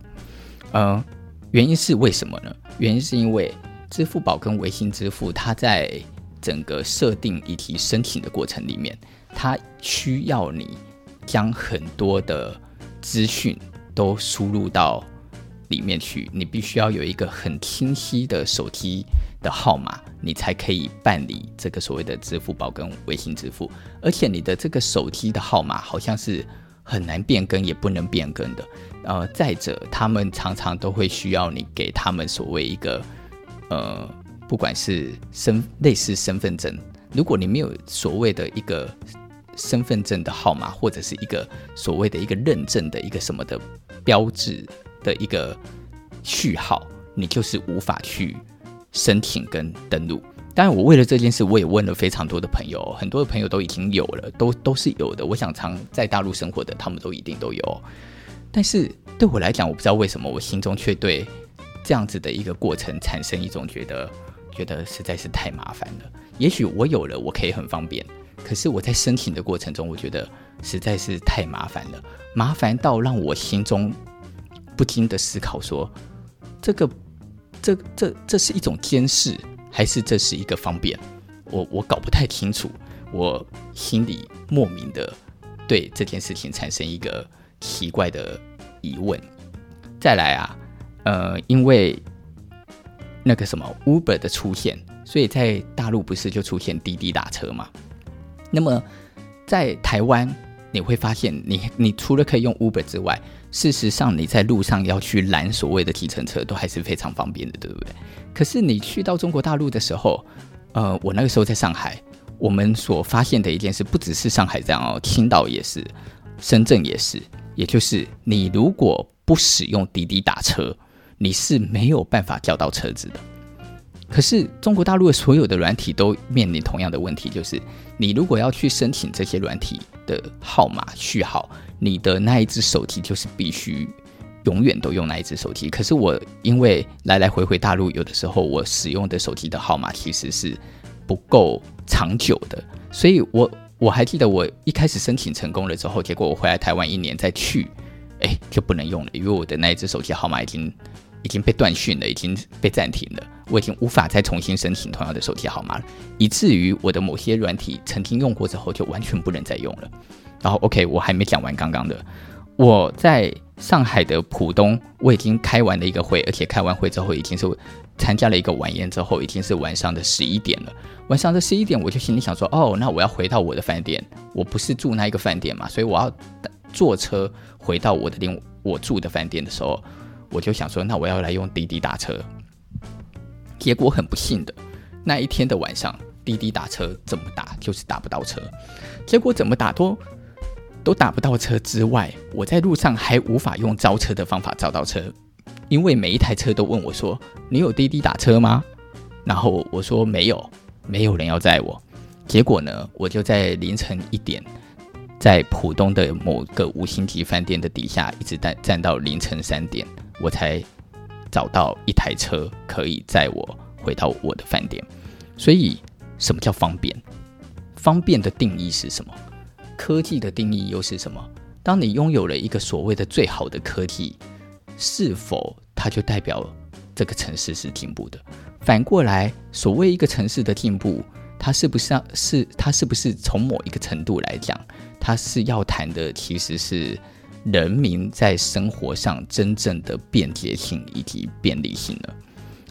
呃，原因是为什么呢？原因是因为支付宝跟微信支付，它在整个设定以及申请的过程里面，它需要你将很多的资讯都输入到里面去，你必须要有一个很清晰的手机的号码，你才可以办理这个所谓的支付宝跟微信支付。而且你的这个手机的号码好像是很难变更，也不能变更的。呃，再者，他们常常都会需要你给他们所谓一个呃，不管是身类似身份证，如果你没有所谓的一个身份证的号码，或者是一个所谓的一个认证的一个什么的标志。的一个序号，你就是无法去申请跟登录。当然，我为了这件事，我也问了非常多的朋友，很多的朋友都已经有了，都都是有的。我想常在大陆生活的，他们都一定都有。但是对我来讲，我不知道为什么，我心中却对这样子的一个过程产生一种觉得，觉得实在是太麻烦了。也许我有了，我可以很方便，可是我在申请的过程中，我觉得实在是太麻烦了，麻烦到让我心中。不禁的思考说：“这个，这这这是一种监视，还是这是一个方便？我我搞不太清楚。我心里莫名的对这件事情产生一个奇怪的疑问。再来啊，呃，因为那个什么 Uber 的出现，所以在大陆不是就出现滴滴打车嘛？那么在台湾，你会发现你，你除了可以用 Uber 之外，事实上你在路上要去拦所谓的计程车，都还是非常方便的，对不对？可是你去到中国大陆的时候，呃，我那个时候在上海，我们所发现的一件事，不只是上海这样哦，青岛也是，深圳也是，也就是你如果不使用滴滴打车，你是没有办法叫到车子的。可是中国大陆的所有的软体都面临同样的问题，就是你如果要去申请这些软体的号码序号，你的那一只手机就是必须永远都用那一只手机。可是我因为来来回回大陆，有的时候我使用的手机的号码其实是不够长久的，所以我我还记得我一开始申请成功了之后，结果我回来台湾一年再去，哎，就不能用了，因为我的那一只手机号码已经。已经被断讯了，已经被暂停了，我已经无法再重新申请同样的手机号码了，以至于我的某些软体曾经用过之后就完全不能再用了。然后，OK，我还没讲完刚刚的，我在上海的浦东，我已经开完了一个会，而且开完会之后已经是参加了一个晚宴之后，已经是晚上的十一点了。晚上的十一点，我就心里想说，哦，那我要回到我的饭店，我不是住那一个饭店嘛，所以我要坐车回到我的另我住的饭店的时候。我就想说，那我要来用滴滴打车。结果很不幸的，那一天的晚上，滴滴打车怎么打就是打不到车。结果怎么打都都打不到车之外，我在路上还无法用招车的方法招到车，因为每一台车都问我说：“你有滴滴打车吗？”然后我说没有，没有人要载我。结果呢，我就在凌晨一点。在浦东的某个五星级饭店的底下，一直站站到凌晨三点，我才找到一台车可以载我回到我的饭店。所以，什么叫方便？方便的定义是什么？科技的定义又是什么？当你拥有了一个所谓的最好的科技，是否它就代表这个城市是进步的？反过来，所谓一个城市的进步，它是不是是它是不是从某一个程度来讲？它是要谈的，其实是人民在生活上真正的便捷性以及便利性了。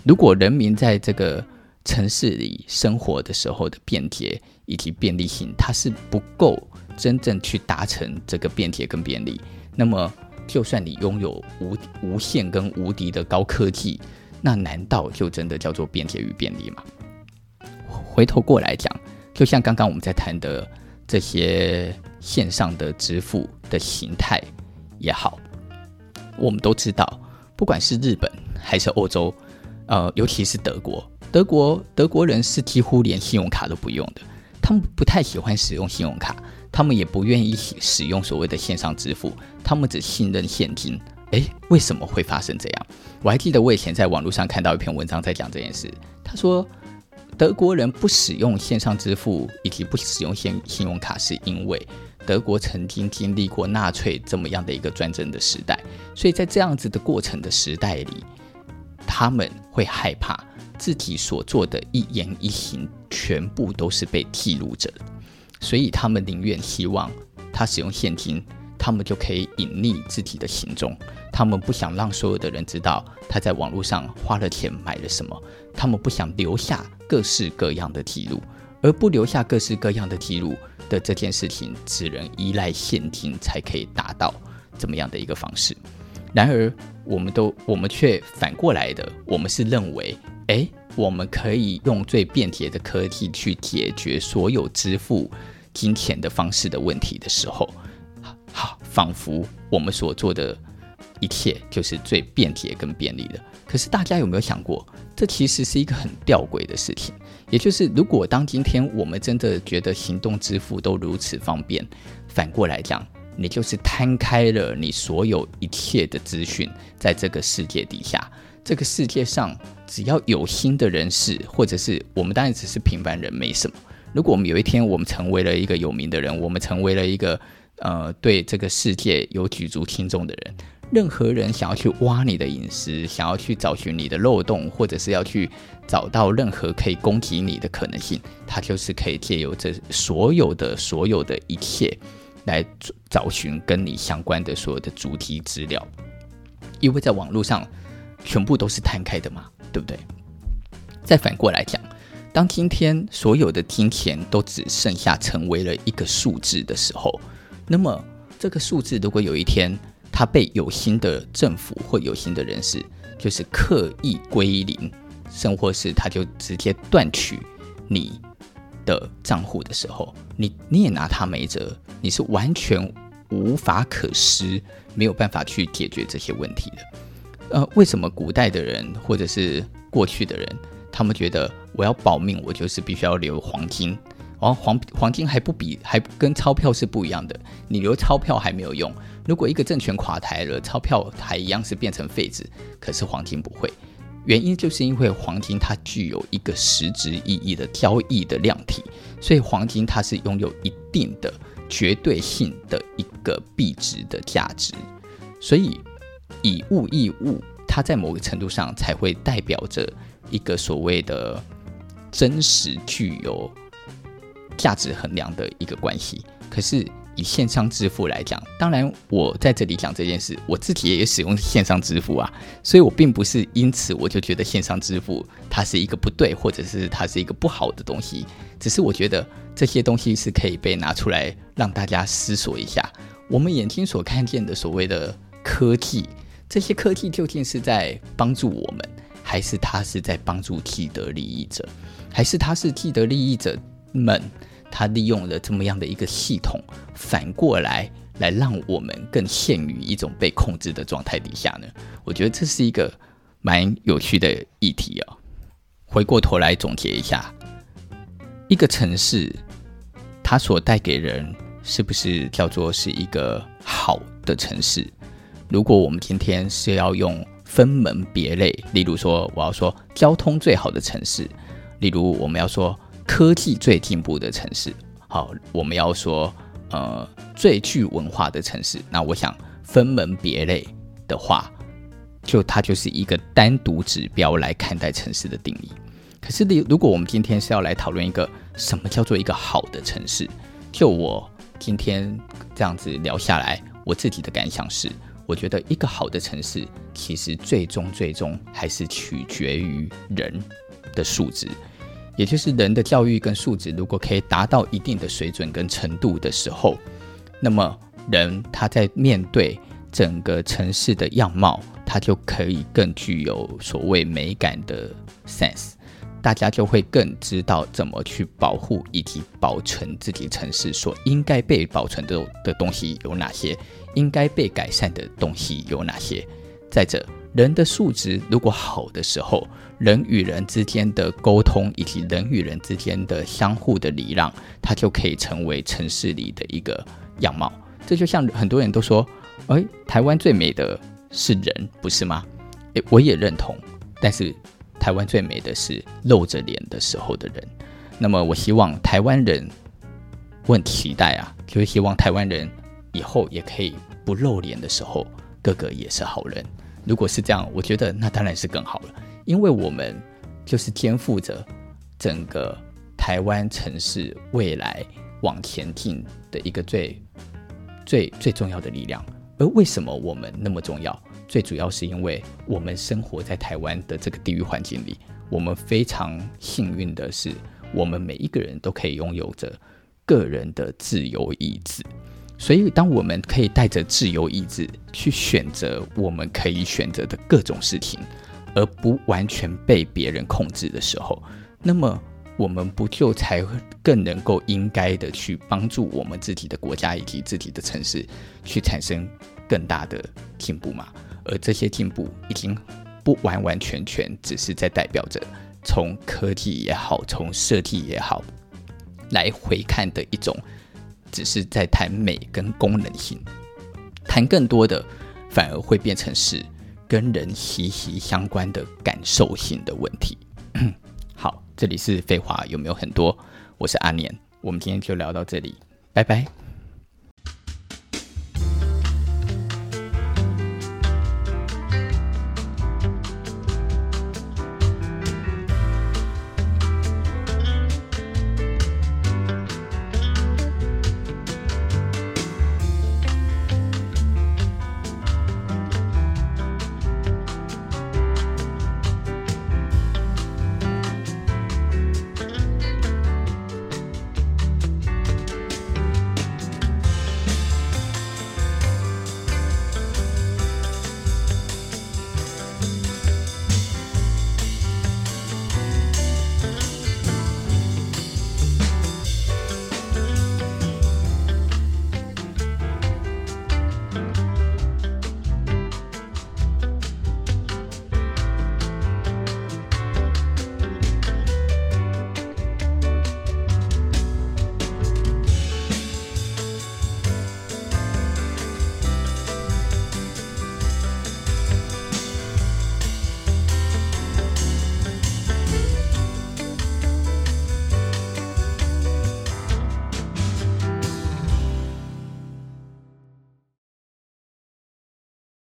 如果人民在这个城市里生活的时候的便捷以及便利性，它是不够真正去达成这个便捷跟便利，那么就算你拥有无无限跟无敌的高科技，那难道就真的叫做便捷与便利吗？回头过来讲，就像刚刚我们在谈的这些。线上的支付的形态也好，我们都知道，不管是日本还是欧洲，呃，尤其是德国，德国德国人是几乎连信用卡都不用的，他们不太喜欢使用信用卡，他们也不愿意使用所谓的线上支付，他们只信任现金。诶，为什么会发生这样？我还记得我以前在网络上看到一篇文章在讲这件事，他说德国人不使用线上支付以及不使用现信用卡，是因为。德国曾经经历过纳粹这么样的一个专政的时代，所以在这样子的过程的时代里，他们会害怕自己所做的一言一行全部都是被记录着，所以他们宁愿希望他使用现金，他们就可以隐匿自己的行踪，他们不想让所有的人知道他在网络上花了钱买了什么，他们不想留下各式各样的记录，而不留下各式各样的记录。的这件事情只能依赖现金才可以达到怎么样的一个方式。然而，我们都我们却反过来的，我们是认为，哎，我们可以用最便捷的科技去解决所有支付金钱的方式的问题的时候，好，仿佛我们所做的一切就是最便捷跟便利的。可是，大家有没有想过，这其实是一个很吊诡的事情？也就是，如果当今天我们真的觉得行动支付都如此方便，反过来讲，你就是摊开了你所有一切的资讯，在这个世界底下，这个世界上只要有心的人士，或者是我们当然只是平凡人，没什么。如果我们有一天我们成为了一个有名的人，我们成为了一个呃对这个世界有举足轻重的人。任何人想要去挖你的隐私，想要去找寻你的漏洞，或者是要去找到任何可以攻击你的可能性，他就是可以借由这所有的所有的一切来找寻跟你相关的所有的主题资料。因为在网络上全部都是摊开的嘛，对不对？再反过来讲，当今天所有的金钱都只剩下成为了一个数字的时候，那么这个数字如果有一天他被有心的政府或有心的人士就是刻意归零，甚或是他就直接断取你的账户的时候，你你也拿他没辙，你是完全无法可施，没有办法去解决这些问题的。呃，为什么古代的人或者是过去的人？他们觉得我要保命，我就是必须要留黄金。哦，黄黄金还不比，还跟钞票是不一样的。你留钞票还没有用，如果一个政权垮台了，钞票还一样是变成废纸。可是黄金不会，原因就是因为黄金它具有一个实质意义的交易的量体，所以黄金它是拥有一定的绝对性的一个币值的价值。所以以物易物，它在某个程度上才会代表着。一个所谓的真实具有价值衡量的一个关系，可是以线上支付来讲，当然我在这里讲这件事，我自己也使用线上支付啊，所以我并不是因此我就觉得线上支付它是一个不对，或者是它是一个不好的东西，只是我觉得这些东西是可以被拿出来让大家思索一下，我们眼睛所看见的所谓的科技，这些科技究竟是在帮助我们？还是它是在帮助既得利益者，还是它是既得利益者们，他利用了这么样的一个系统，反过来来让我们更陷于一种被控制的状态底下呢？我觉得这是一个蛮有趣的议题、哦。回过头来总结一下，一个城市它所带给人是不是叫做是一个好的城市？如果我们今天是要用。分门别类，例如说，我要说交通最好的城市，例如我们要说科技最进步的城市，好，我们要说呃最具文化的城市。那我想分门别类的话，就它就是一个单独指标来看待城市的定义。可是，例如果我们今天是要来讨论一个什么叫做一个好的城市，就我今天这样子聊下来，我自己的感想是。我觉得一个好的城市，其实最终最终还是取决于人的素质，也就是人的教育跟素质，如果可以达到一定的水准跟程度的时候，那么人他在面对整个城市的样貌，他就可以更具有所谓美感的 sense，大家就会更知道怎么去保护以及保存自己城市所应该被保存的的东西有哪些。应该被改善的东西有哪些？再者，人的素质如果好的时候，人与人之间的沟通以及人与人之间的相互的礼让，它就可以成为城市里的一个样貌。这就像很多人都说：“哎，台湾最美的是人，不是吗？”诶，我也认同。但是，台湾最美的是露着脸的时候的人。那么，我希望台湾人，我很期待啊，就是希望台湾人。以后也可以不露脸的时候，个个也是好人。如果是这样，我觉得那当然是更好了，因为我们就是肩负着整个台湾城市未来往前进的一个最最最重要的力量。而为什么我们那么重要？最主要是因为我们生活在台湾的这个地域环境里，我们非常幸运的是，我们每一个人都可以拥有着个人的自由意志。所以，当我们可以带着自由意志去选择我们可以选择的各种事情，而不完全被别人控制的时候，那么我们不就才更能够应该的去帮助我们自己的国家以及自己的城市去产生更大的进步吗？而这些进步已经不完完全全只是在代表着从科技也好，从设计也好来回看的一种。只是在谈美跟功能性，谈更多的反而会变成是跟人息息相关的感受性的问题。好，这里是废话有没有很多？我是阿年，我们今天就聊到这里，拜拜。